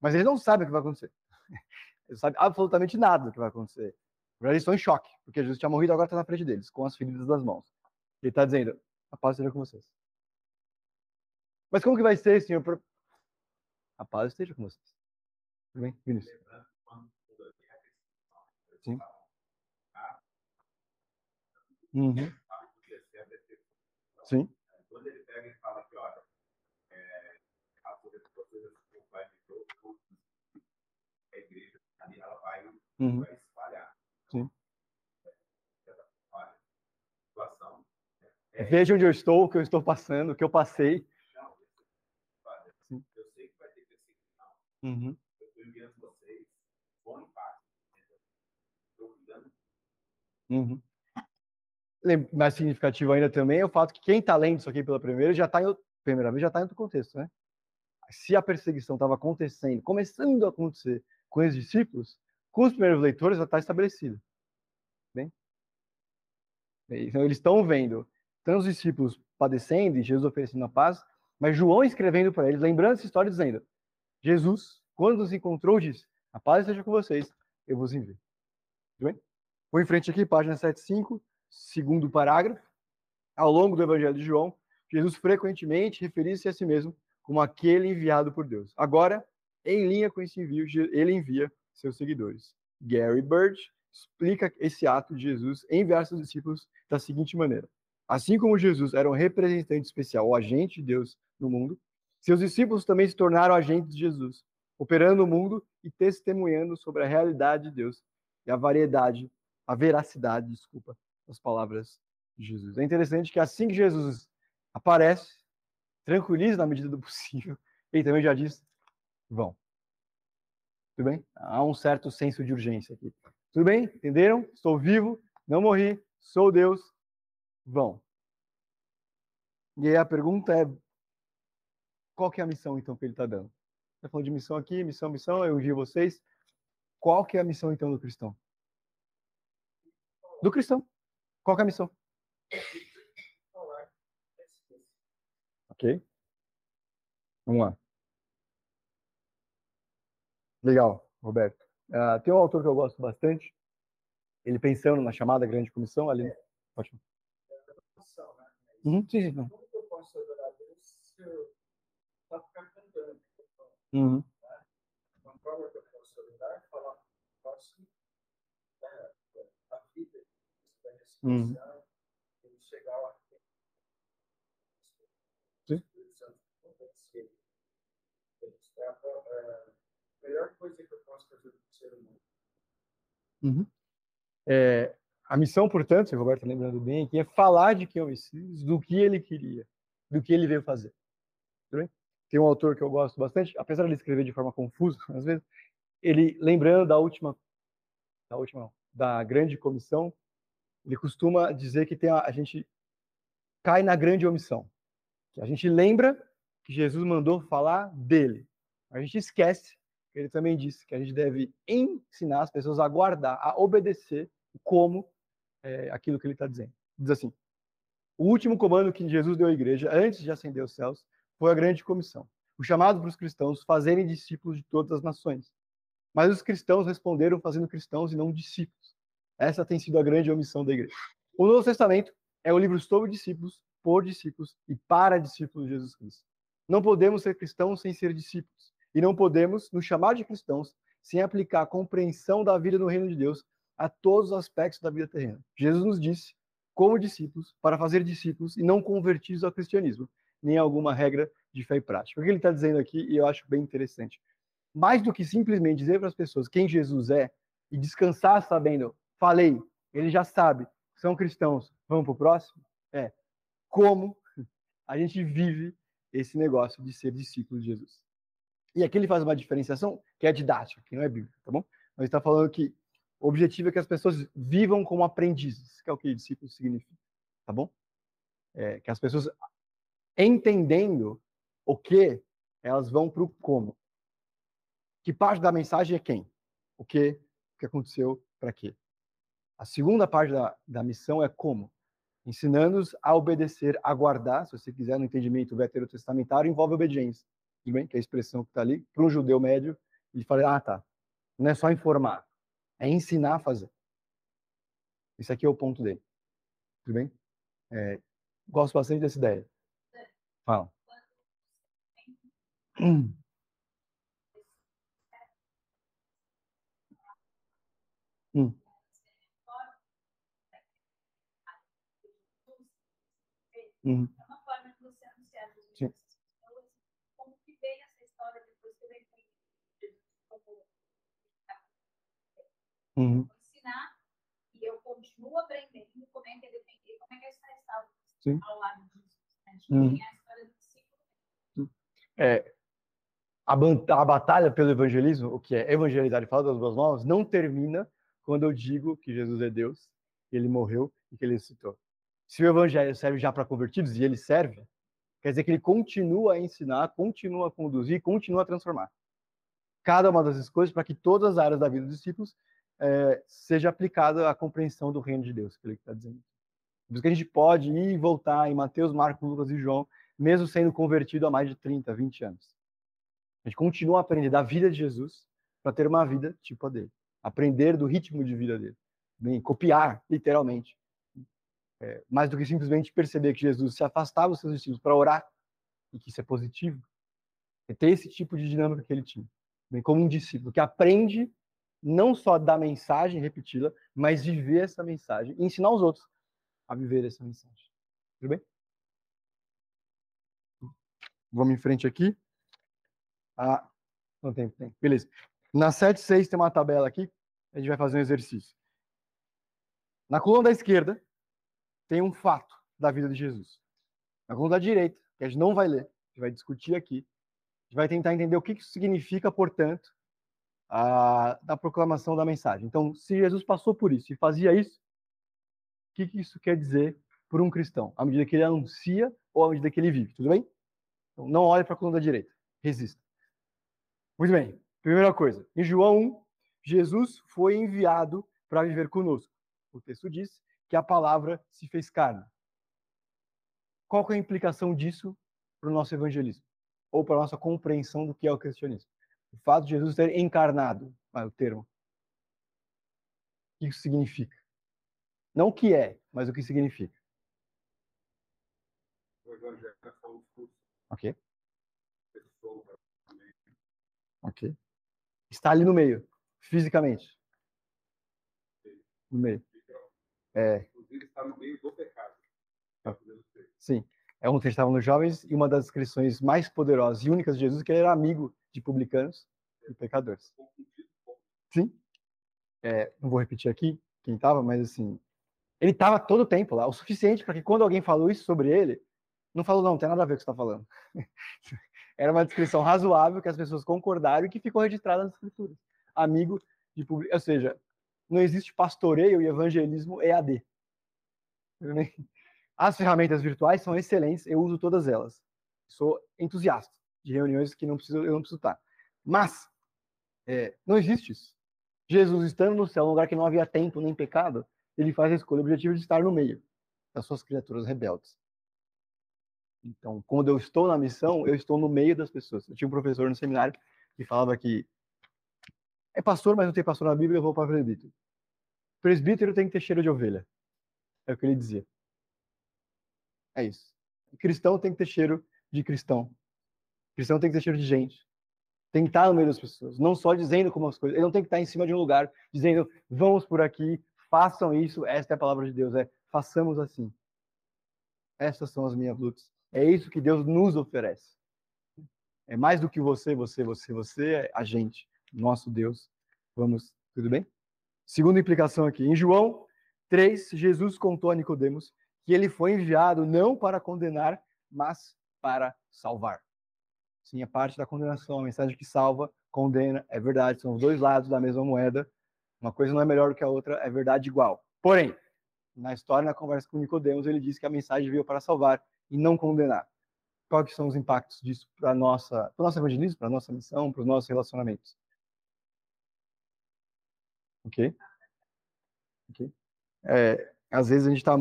Mas eles não sabem o que vai acontecer. Eles sabem absolutamente nada do que vai acontecer. Eles estão em choque, porque Jesus tinha morrido e agora está na frente deles, com as feridas das mãos. Ele está dizendo: a paz esteja com vocês. Mas como que vai ser, Senhor? A paz esteja com vocês. Tudo bem, Vinícius? Sim. Uhum. Sim. Quando ele pega e fala que, olha, é, a poder de vocês vai me todo, a igreja, ali ela vai, Uhum. vai espalhar. Sim. Olha, situação. É, Veja onde eu estou, o que eu estou passando, o que eu passei. não, olha, Sim. eu sei que vai ter perseguição. Uhum. Eu estou enviando vocês bom impacto. Estou cuidando Uhum. Mais significativo ainda também é o fato que quem está lendo isso aqui pela primeira já está em primeira vez já está em outro contexto, né? Se a perseguição estava acontecendo, começando a acontecer com os discípulos, com os primeiros leitores já está estabelecido. Bem? Então eles estão vendo tanto os discípulos padecendo e Jesus oferecendo a paz, mas João escrevendo para eles, lembrando essa história, dizendo: Jesus, quando nos encontrou, disse: A paz esteja com vocês, eu vos envio. Tudo bem? Vou em frente aqui, página 75, segundo parágrafo. Ao longo do Evangelho de João, Jesus frequentemente referia-se a si mesmo como aquele enviado por Deus. Agora, em linha com esse envio, ele envia seus seguidores. Gary Bird, explica esse ato de Jesus em versos discípulos da seguinte maneira: Assim como Jesus era um representante especial, o agente de Deus no mundo, seus discípulos também se tornaram agentes de Jesus, operando no mundo e testemunhando sobre a realidade de Deus e a variedade, a veracidade, desculpa, das palavras de Jesus. É interessante que assim que Jesus aparece, tranquiliza na medida do possível, ele também já diz: vão. Tudo bem? Há um certo senso de urgência aqui. Tudo bem? Entenderam? Estou vivo, não morri, sou Deus, vão. E aí a pergunta é: qual que é a missão então que ele está dando? Está falando de missão aqui, missão, missão, eu envio vocês. Qual que é a missão então do cristão? Do cristão. Qual que é a missão? Ok. Vamos lá. Legal, Roberto. Uh, tem um autor que eu gosto bastante. Ele pensando na chamada grande comissão ali. Pode Uhum, sim, sim. Não. Como eu posso adorar Deus se eu só ficar cantando? Uhum. Uma forma que eu posso adorar é falar, posso né, a vida, da Uhum. ressurreição, e chegar lá. Sim. É a melhor coisa que eu posso fazer para o ser humano. Uhum. É, a missão, portanto, se o Roberto tá lembrando bem, aqui é falar de quem é o Messias, do que ele queria, do que ele veio fazer. Tudo bem? Tem um autor que eu gosto bastante, apesar de ele escrever de forma confusa, às vezes, ele, lembrando da última, da última, da grande comissão, ele costuma dizer que tem a, a gente cai na grande omissão. Que a gente lembra que Jesus mandou falar dele. A gente esquece que ele também disse que a gente deve ensinar as pessoas a guardar, a obedecer como é, aquilo que ele está dizendo. Diz assim: o último comando que Jesus deu à igreja antes de ascender aos céus foi a grande comissão, o chamado para os cristãos fazerem discípulos de todas as nações. Mas os cristãos responderam fazendo cristãos e não discípulos. Essa tem sido a grande omissão da igreja. O Novo Testamento é o livro sobre discípulos, por discípulos e para discípulos de Jesus Cristo. Não podemos ser cristãos sem ser discípulos. E não podemos nos chamar de cristãos sem aplicar a compreensão da vida no reino de Deus a todos os aspectos da vida terrena. Jesus nos disse, como discípulos, para fazer discípulos e não convertidos ao cristianismo, nem alguma regra de fé e prática. O que ele está dizendo aqui, e eu acho bem interessante, mais do que simplesmente dizer para as pessoas quem Jesus é e descansar sabendo, falei, ele já sabe, são cristãos, vamos para o próximo, é como a gente vive esse negócio de ser discípulo de Jesus. E aqui ele faz uma diferenciação que é didática, que não é bíblica, tá bom? Mas está falando que o objetivo é que as pessoas vivam como aprendizes, que é o que discípulo significa, tá bom? É, que as pessoas, entendendo o que, elas vão para o como. Que parte da mensagem é quem? O que, o que aconteceu, para quê? A segunda parte da, da missão é como. Ensinando-os a obedecer, a guardar, se você quiser, no entendimento veterotestamentário, envolve obediência. Tudo bem? Que é a expressão que está ali. Para um judeu médio, ele fala, ah, tá. Não é só informar é ensinar a fazer. Esse aqui é o ponto dele. Tudo bem? É, gosto bastante dessa ideia. Fala. Hum. Hum. Uhum. É uma forma de você anunciar. Sim. Como que vem essa história depois que eu entendi como ensinar e eu continuo aprendendo como é que é defender, como é que é essa Sim. ao lado disso. A gente Uhum. tem a história do discípulo. É, a, a batalha pelo evangelismo, o que é evangelizar e falar das boas novas, não termina quando eu digo que Jesus é Deus, que ele morreu e que ele ressuscitou. Se o evangelho serve já para convertidos, e ele serve, quer dizer que ele continua a ensinar, continua a conduzir, continua a transformar. Cada uma dessas coisas para que todas as áreas da vida dos discípulos é, seja aplicada a compreensão do reino de Deus, que ele está dizendo. Por isso que a gente pode ir e voltar em Mateus, Marcos, Lucas e João, mesmo sendo convertido há mais de 30, 20 anos. A gente continua a aprender da vida de Jesus para ter uma vida tipo a dele. Aprender do ritmo de vida dele. Bem, copiar, literalmente. É, mais do que simplesmente perceber que Jesus se afastava dos seus discípulos para orar, e que isso é positivo. É ter esse tipo de dinâmica que ele tinha. Bem, como um discípulo que aprende não só da mensagem, repeti-la, mas viver essa mensagem e ensinar os outros a viver essa mensagem. Tudo bem? Vamos em frente aqui. Ah, não tem, tem. Beleza. Na 7.6 tem uma tabela aqui. A gente vai fazer um exercício. Na coluna da esquerda tem um fato da vida de Jesus. Na coluna da direita, que a gente não vai ler, a gente vai discutir aqui, a gente vai tentar entender o que isso significa, portanto, a, da proclamação da mensagem. Então, se Jesus passou por isso e fazia isso, o que isso quer dizer para um cristão, à medida que ele anuncia ou à medida que ele vive, tudo bem? Então, não olhe para a coluna da direita, resista. Muito bem, primeira coisa, em João 1, Jesus foi enviado para viver conosco. O texto diz que a palavra se fez carne. Qual é a implicação disso para o nosso evangelismo? Ou para a nossa compreensão do que é o cristianismo? O fato de Jesus ter encarnado, é o termo. O que isso significa? Não o que é, mas o que significa. O evangelho é só um discurso. Ok? Ok. Está ali no meio, fisicamente. No meio. É, Inclusive, está no meio do pecado. Ah. Tá sim. É um texto que estava nos jovens e uma das descrições mais poderosas e únicas de Jesus é que ele era amigo de publicanos e pecadores. Sim. É, não vou repetir aqui quem estava, mas assim, ele estava todo o tempo lá, o suficiente para que quando alguém falou isso sobre ele, não falou, não, não tem nada a ver com o que você está falando. Era uma descrição razoável que as pessoas concordaram e que ficou registrada nas escrituras. Amigo de publicanos. Ou seja, não existe pastoreio e evangelismo EAD. As ferramentas virtuais são excelentes, eu uso todas elas. Sou entusiasta de reuniões que não preciso, eu não preciso estar. Mas é, não existe isso. Jesus estando no céu, num lugar que não havia tempo nem pecado, ele faz a escolha, o objetivo de estar no meio das suas criaturas rebeldes. Então, quando eu estou na missão, eu estou no meio das pessoas. Eu tinha um professor no seminário que falava que é pastor, mas não tem pastor na Bíblia, eu vou para presbítero. Presbítero tem que ter cheiro de ovelha. É o que ele dizia. É isso. Cristão tem que ter cheiro de cristão. Cristão tem que ter cheiro de gente. Tem que estar no meio das pessoas. Não só dizendo como as coisas. Ele não tem que estar em cima de um lugar dizendo, vamos por aqui, façam isso. Esta é a palavra de Deus. É, façamos assim. Essas são as minhas lutas. É isso que Deus nos oferece. É mais do que você, você, você, você, é a gente, nosso Deus. Vamos, tudo bem? Segunda implicação aqui. Em João 3, Jesus contou a Nicodemos que ele foi enviado não para condenar, mas para salvar. Sim, a parte da condenação, a mensagem que salva, condena, é verdade, são os dois lados da mesma moeda. Uma coisa não é melhor que a outra, é verdade igual. Porém, na história, na conversa com Nicodemos, ele disse que a mensagem veio para salvar e não condenar. Quais são os impactos disso para nossa, para nosso evangelismo, para a nossa missão, para os nossos relacionamentos? Ok? Ok? É, às vezes a gente está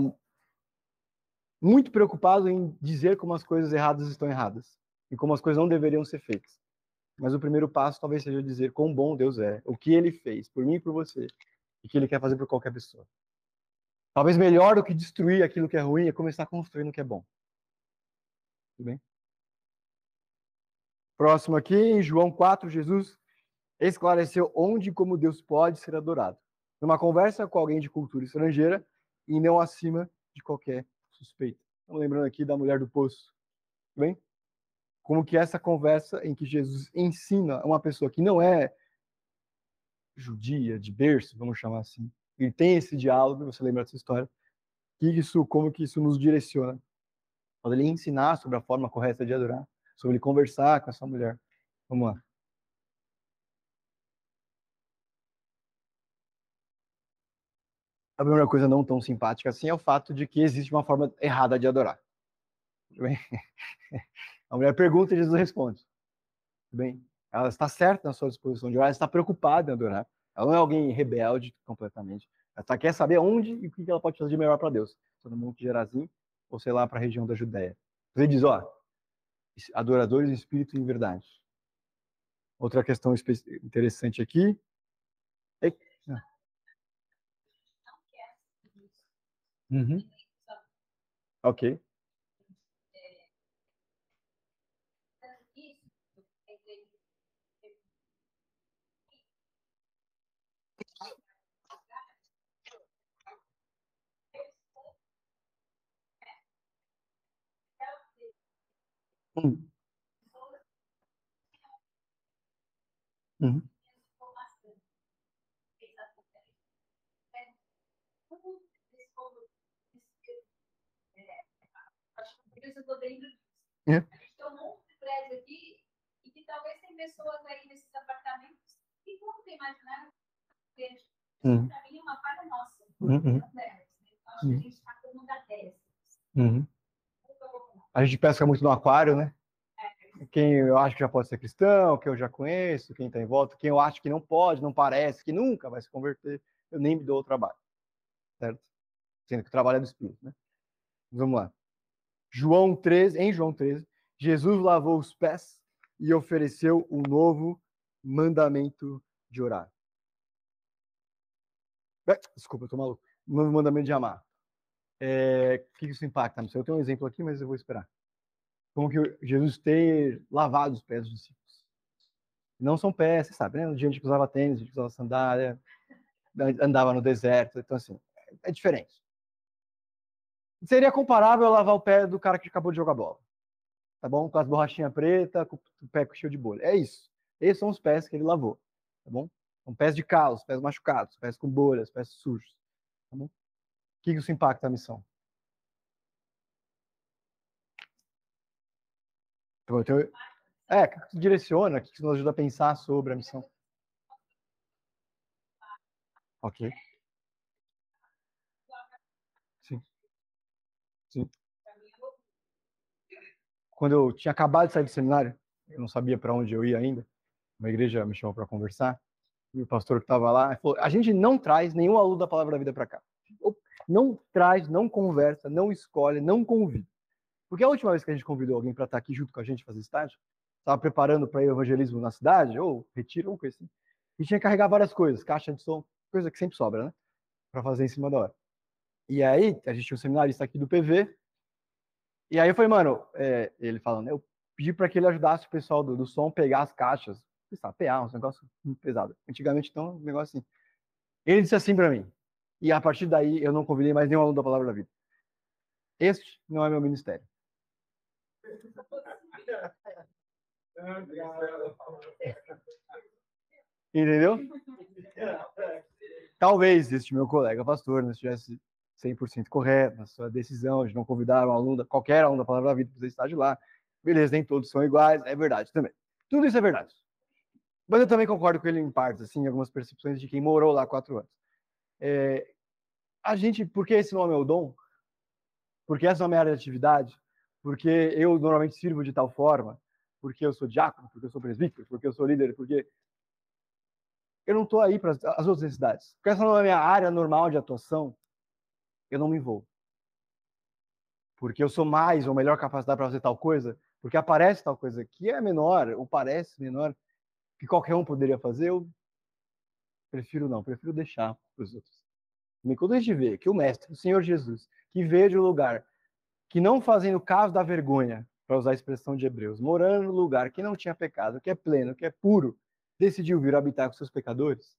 muito preocupado em dizer como as coisas erradas estão erradas e como as coisas não deveriam ser feitas. Mas o primeiro passo talvez seja dizer quão bom Deus é, o que ele fez por mim e por você, e que ele quer fazer por qualquer pessoa. Talvez melhor do que destruir aquilo que é ruim é começar construindo o que é bom. Tudo bem? Próximo aqui, em João 4, Jesus esclareceu onde e como Deus pode ser adorado. Numa conversa com alguém de cultura estrangeira e não acima de qualquer suspeita. Estamos lembrando aqui da mulher do poço. Tudo bem? Como que essa conversa em que Jesus ensina uma pessoa que não é judia, de berço, vamos chamar assim, ele tem esse diálogo, você lembra dessa história, que isso, como que isso nos direciona. Quando ele ensinar sobre a forma correta de adorar, sobre ele conversar com essa mulher. Vamos lá. A primeira coisa não tão simpática assim é o fato de que existe uma forma errada de adorar. Tudo bem? A mulher pergunta e Jesus responde. Tudo bem? Ela está certa na sua disposição de orar, ela está preocupada em adorar. Ela não é alguém rebelde completamente. Ela quer saber onde e o que ela pode fazer de melhor para Deus. Se no Monte Gerazim ou sei lá para a região da Judéia. Ele diz, ó, adoradores em espírito e em verdade. Outra questão interessante aqui. É... Ah. Uhum. Ok. Hum. Uhum. É. A gente tem um monte de prédio aqui e que talvez tem pessoas aí nesses apartamentos que nunca imaginaram que Uhum. para mim é uma falha nossa. Uhum. Eu acho que a gente está todo mundo a 10. Uhum. A gente pesca muito no aquário, né? Quem eu acho que já pode ser cristão, quem eu já conheço, quem está em volta, quem eu acho que não pode, não parece, que nunca vai se converter, eu nem me dou o trabalho. Certo? Sendo que o trabalho é do Espírito, né? Vamos lá. João 13, em João 13, Jesus lavou os pés e ofereceu um novo mandamento de orar. Desculpa, eu tô maluco. Novo mandamento de amar. É, que isso impacta? Não sei, eu tenho um exemplo aqui, mas eu vou esperar. Como que Jesus ter lavado os pés dos discípulos. Não são pés, você sabe, né? Gente usava tênis, gente usava sandália, andava no deserto, então assim, é diferente. Seria comparável a lavar o pé do cara que acabou de jogar bola. Tá bom? Com as borrachinhas pretas, com o pé cheio de bolha. É isso. Esses são os pés que ele lavou. Tá bom? São pés de calos, pés machucados, pés com bolhas, pés sujos. Tá bom? Que isso impacta a missão? Então, é, o que isso direciona, o que isso nos ajuda a pensar sobre a missão. Ok. Sim. Sim. Quando eu tinha acabado de sair do seminário, eu não sabia para onde eu ia ainda. Uma igreja me chamou para conversar. E o pastor que estava lá falou: a gente não traz nenhum aluno da palavra da vida para cá. Não traz, não conversa, não escolhe, não convida. Porque a última vez que a gente convidou alguém para estar aqui junto com a gente fazer estágio, estava preparando para ir evangelismo na cidade, ou retiro, ou coisa assim. E tinha que carregar várias coisas, caixa de som, coisa que sempre sobra, né? Para fazer em cima da hora. E aí, a gente tinha um seminarista aqui do PV. E aí eu falei, mano, é, ele falando, eu pedi para que ele ajudasse o pessoal do, do som pegar as caixas, lá, PA, uns negócios muito pesados. Antigamente, então, um negócio assim. Ele disse assim para mim, e a partir daí eu não convidei mais nenhum aluno da Palavra da Vida. Este não é meu ministério. Entendeu? Talvez este meu colega pastor não estivesse 100% correto na sua decisão de não convidar um aluno, qualquer aluno da Palavra da Vida para fazer estágio lá. Beleza, nem todos são iguais, é verdade também. Tudo isso é verdade. Mas eu também concordo com ele em partes, assim, algumas percepções de quem morou lá quatro anos. É, a gente, porque esse nome é o dom, porque essa é a minha área de atividade, porque eu normalmente sirvo de tal forma, porque eu sou diácono, porque eu sou presbítero, porque eu sou líder, porque eu não estou aí para as outras necessidades. Porque essa não é a minha área normal de atuação, eu não me envolvo. Porque eu sou mais ou melhor capacitado para fazer tal coisa, porque aparece tal coisa que é menor, ou parece menor, que qualquer um poderia fazer, eu prefiro não, prefiro deixar para os outros. E quando a gente vê que o Mestre, o Senhor Jesus, que veio de um lugar que não fazendo caso da vergonha, para usar a expressão de Hebreus, morando no lugar que não tinha pecado, que é pleno, que é puro, decidiu vir habitar com seus pecadores,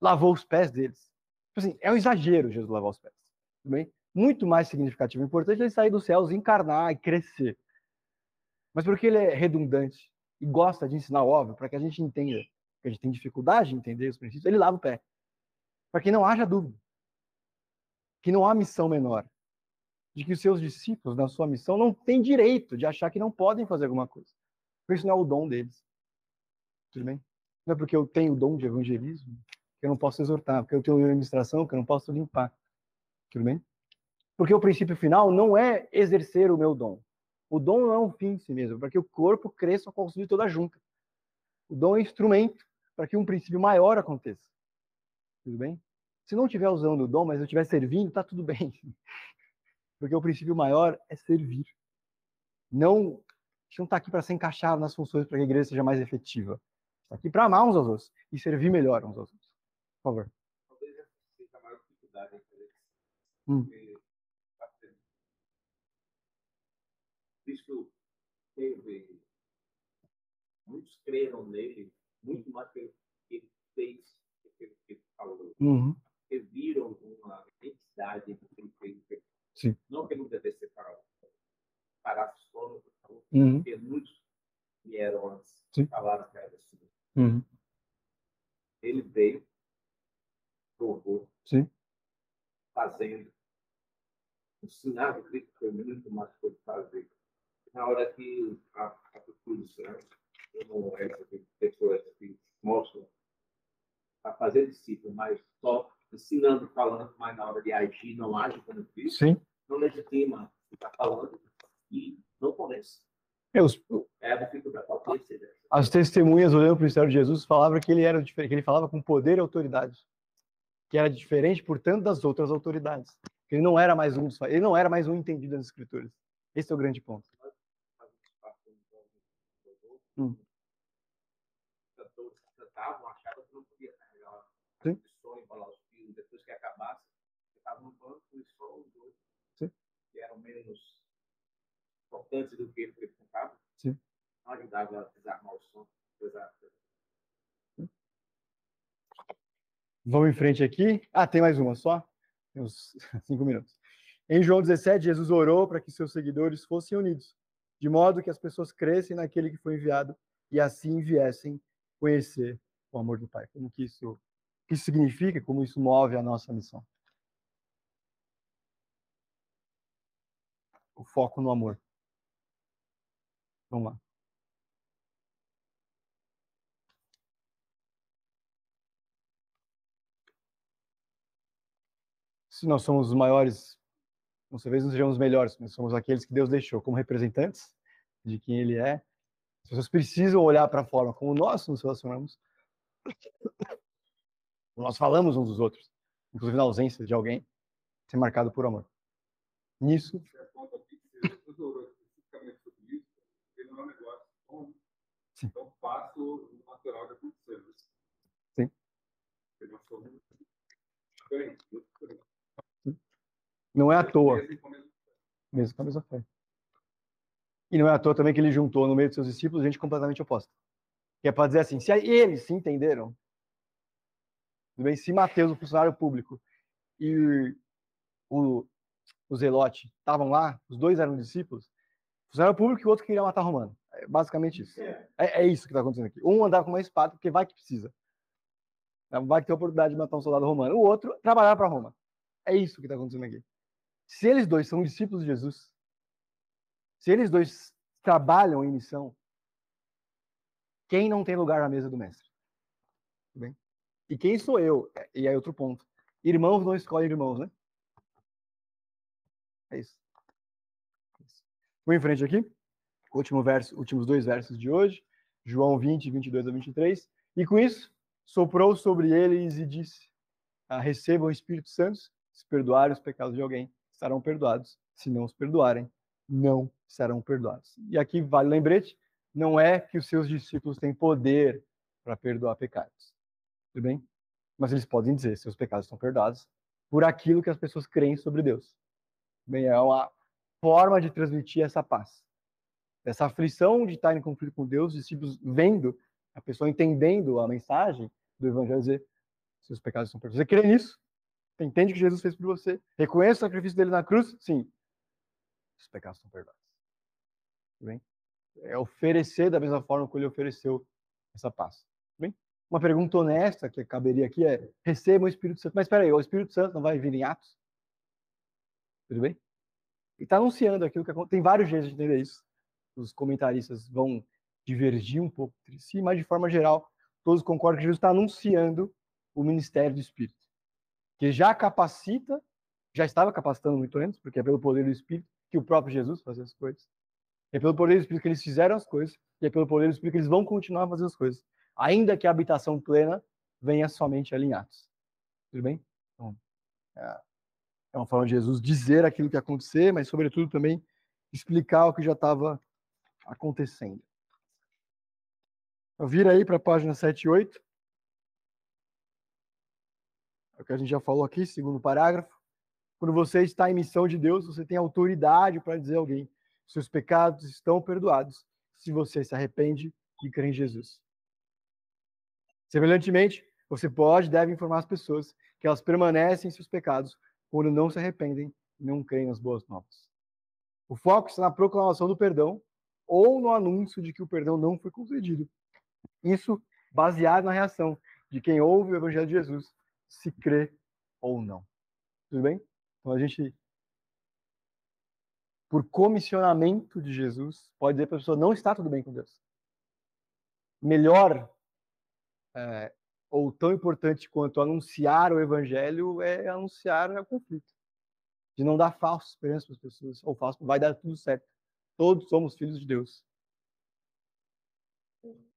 lavou os pés deles. Assim, é um exagero Jesus lavar os pés. Tudo bem? Muito mais significativo. O importante ele sair dos céus, encarnar e crescer. Mas porque ele é redundante e gosta de ensinar óbvio, para que a gente entenda, que a gente tem dificuldade de entender os princípios, ele lava o pé. Para que não haja dúvida. Que não há missão menor. De que os seus discípulos, na sua missão, não têm direito de achar que não podem fazer alguma coisa. Porque isso não é o dom deles. Tudo bem? Não é porque eu tenho o dom de evangelismo que eu não posso exortar, porque eu tenho administração que eu não posso limpar. Tudo bem? Porque o princípio final não é exercer o meu dom. O dom não é um fim em si mesmo, para que o corpo cresça construir toda junta. O dom é um instrumento para que um princípio maior aconteça. Tudo bem? Se não estiver usando o dom, mas eu estiver servindo, tá tudo bem. Porque o princípio maior é servir. Não, a gente não está aqui para se encaixar nas funções para que a igreja seja mais efetiva. Está aqui para amar uns aos outros e servir melhor uns aos outros. Por favor. Talvez essa seja a maior dificuldade. Hum. Cristo teve. Muitos creram nele muito mais pelo que ele fez do que pelo que ele Uhum. Porque viram uma identidade entre quem fez o pecado. Sim. Não que não devesse ser para parar os sonos, Uhum. porque muitos vieram antes, Sim. falaram que era assim. Uhum. Ele veio, provou, Sim. fazendo. Ensinar o Cristo foi muito mais que ele fazer. Na hora que a, a essa que pessoas que mostram, a fazer discípulo, mas só ensinando, falando, mas na hora de agir, não age como Cristo, Sim. não legitima o que está falando e não conhece. É, os- É a dificuldade para conhecer. as testemunhas olhando para o mistério de Jesus falavam que ele era diferente, que ele falava com poder e autoridade, que era diferente, portanto, das outras autoridades. Que ele não era mais um, dos- ele não era mais um entendido das escrituras. Esse é o grande ponto. Hum. Cantores que cantavam, achavam que não podia carregar Sim. o som, embalar os fios, depois que acabasse, estavam no banco e só os dois, Sim. que eram menos importantes do que ele que cantava, Sim. não ajudava a desarmar o som. Vamos em frente aqui. Ah, tem mais uma só? Tem uns cinco minutos. Em João 17, Jesus orou para que seus seguidores fossem unidos, de modo que as pessoas crescem naquele que foi enviado e assim viessem conhecer o amor do Pai. Como que isso, o que isso significa, como isso move a nossa missão. O foco no amor. Vamos lá. se nós somos os maiores, não talvez não sejamos os melhores, mas somos aqueles que Deus deixou como representantes de quem Ele é. As pessoas precisam olhar para a forma como nós nos relacionamos, como nós falamos uns dos outros, inclusive na ausência de alguém, ser marcado por amor. Nisso, Sim. tão fácil e natural de acontecer. né? Sim. Porque nós somos diferentes, muito diferentes. Não é à toa, Mesmo com a mesma- fé. E não é à toa também que ele juntou no meio dos seus discípulos gente completamente oposta. Que é para dizer assim, se eles se entenderam, tudo bem? se Mateus, o funcionário público, e o, o Zelote estavam lá, os dois eram discípulos, o funcionário público e o outro queria matar romano. É basicamente isso. É, é isso que está acontecendo aqui. Um andava com uma espada porque vai que precisa. Vai ter a oportunidade de matar um soldado romano. O outro, trabalhar para Roma. É isso que está acontecendo aqui. Se eles dois são discípulos de Jesus, se eles dois trabalham em missão, quem não tem lugar na mesa do mestre? Tudo bem? E quem sou eu? E aí outro ponto. Irmãos não escolhem irmãos, né? É isso. Vou em frente aqui. Último verso, últimos dois versos de hoje. João 20, 22 a 23. E com isso, soprou sobre eles e disse: ah, Recebam o Espírito Santo, se perdoarem os pecados de alguém, estarão perdoados. Se não os perdoarem, não serão perdoados. E aqui vale lembrete: não é que os seus discípulos têm poder para perdoar pecados. Tudo bem? Mas eles podem dizer: seus pecados estão perdoados por aquilo que as pessoas creem sobre Deus. Bem, é uma forma de transmitir essa paz. Essa aflição de estar em conflito com Deus, os discípulos vendo, a pessoa entendendo a mensagem do Evangelho, dizer: seus pecados estão perdoados. Você crê nisso? Entende o que Jesus fez por você? Reconhece o sacrifício dele na cruz? Sim. Os pecados estão perdoados. Bem? É oferecer da mesma forma que ele ofereceu essa paz. Bem? Uma pergunta honesta que caberia aqui é: receba o Espírito Santo. Mas espera aí, o Espírito Santo não vai vir em Atos? Tudo bem? E está anunciando aquilo que acontece. Tem vários jeitos de entender isso. Os comentaristas vão divergir um pouco entre si, mas de forma geral, todos concordam que Jesus está anunciando o ministério do Espírito. Que já capacita, já estava capacitando muito antes, porque é pelo poder do Espírito que o próprio Jesus fazia as coisas. É pelo poder do Espírito que eles fizeram as coisas, e é pelo poder do Espírito que eles vão continuar a fazer as coisas. Ainda que a habitação plena venha somente ali em Atos. Tudo bem? Então, é é uma forma de Jesus dizer aquilo que ia acontecer, mas, sobretudo, também explicar o que já estava acontecendo. Então, vira aí para a página 7 e 8. É o que a gente já falou aqui, segundo parágrafo. Quando você está em missão de Deus, você tem autoridade para dizer a alguém: seus pecados estão perdoados se você se arrepende e crê em Jesus. Semelhantemente, Você pode, deve informar as pessoas que elas permanecem em seus pecados quando não se arrependem e não creem nas boas novas. O foco está na proclamação do perdão ou no anúncio de que o perdão não foi concedido. Isso baseado na reação de quem ouve o Evangelho de Jesus, se crê ou não. Tudo bem? Então a gente, por comissionamento de Jesus, pode dizer para a pessoa: não está tudo bem com Deus. Melhor é, ou tão importante quanto anunciar o Evangelho é anunciar o conflito. De não dar falsa esperança para as pessoas, ou falso, vai dar tudo certo. Todos somos filhos de Deus.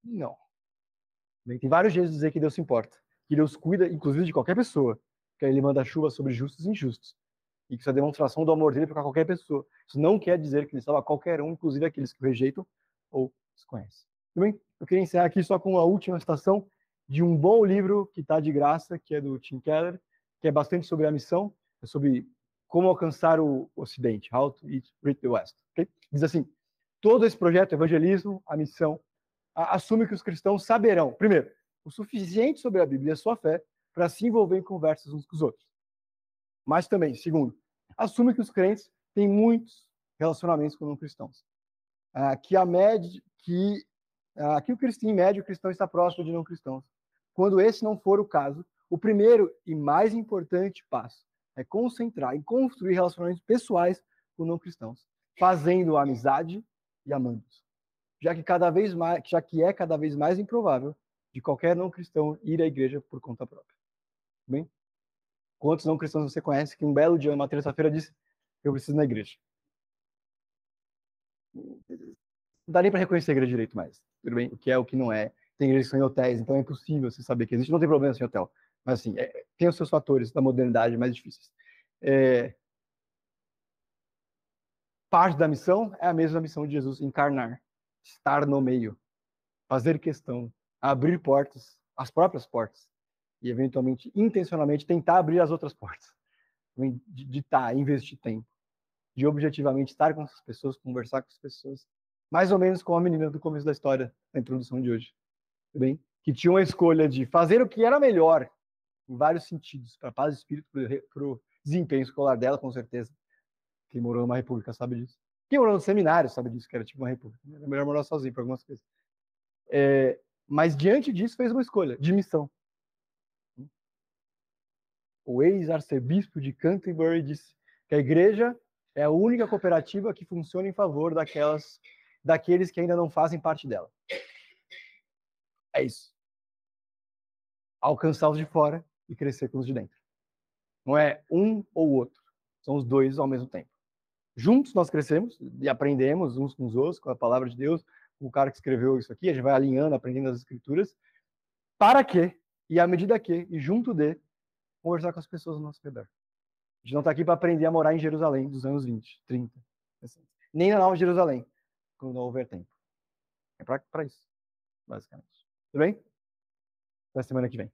Não. Tem vários jeitos de dizer que Deus se importa. Que Deus cuida, inclusive, de qualquer pessoa. Que ele manda chuva sobre justos e injustos. E que isso é demonstração do amor dele para qualquer pessoa. Isso não quer dizer que ele salva qualquer um, inclusive aqueles que o rejeitam ou desconhecem. Tudo bem? Eu queria encerrar aqui só com a última citação de um bom livro que está de graça, que é do Tim Keller, que é bastante sobre a missão, é sobre como alcançar o Ocidente, How to Reach the West. Okay? Diz assim, todo esse projeto, evangelismo, a missão, assume que os cristãos saberão, primeiro, o suficiente sobre a Bíblia e a sua fé para se envolver em conversas uns com os outros. Mas também, segundo, assume que os crentes têm muitos relacionamentos com não cristãos. Ah, que a média, que, ah, que o cristão, em média, o cristão está próximo de não cristãos. Quando esse não for o caso, o primeiro e mais importante passo é concentrar em construir relacionamentos pessoais com não cristãos, fazendo amizade e amando-os já que cada vez mais, já que é cada vez mais improvável de qualquer não cristão ir à igreja por conta própria. Bem? Quantos não cristãos você conhece que um belo dia, uma terça-feira, disse: Eu preciso ir na igreja? Não dá nem para reconhecer a igreja direito mais. Tudo bem? O que é, o que não é. Tem igrejas que são em hotéis, então é impossível você saber que existe. Não tem problema sem hotel. Mas, assim, é, tem os seus fatores da modernidade mais difíceis. É... Parte da missão é a mesma missão de Jesus, encarnar estar no meio, fazer questão, abrir portas, as próprias portas, e eventualmente, intencionalmente, tentar abrir as outras portas. De estar, investir tempo, de objetivamente estar com essas pessoas, conversar com as pessoas, mais ou menos como a menina do começo da história, da introdução de hoje. Tudo bem? Que tinha uma escolha de fazer o que era melhor, em vários sentidos, para paz de espírito, para o desempenho escolar dela, com certeza. Quem morou numa república sabe disso. Quem morou no seminário sabe disso, que era tipo uma república. Era melhor morar sozinho para algumas coisas. É, mas diante disso fez uma escolha de missão. O ex-arcebispo de Canterbury disse que a igreja é a única cooperativa que funciona em favor daquelas, daqueles que ainda não fazem parte dela. É isso. Alcançar os de fora e crescer com os de dentro. Não é um ou outro. São os dois ao mesmo tempo. Juntos nós crescemos e aprendemos uns com os outros, com a palavra de Deus, o cara que escreveu isso aqui, a gente vai alinhando, aprendendo as escrituras, para quê? E à medida que, e junto de, conversar com as pessoas ao nosso redor. A gente não está aqui para aprender a morar em Jerusalém dos anos 20, 30, assim. nem na Nova Jerusalém, quando não houver tempo. É para isso, basicamente. Tudo bem? Até semana que vem.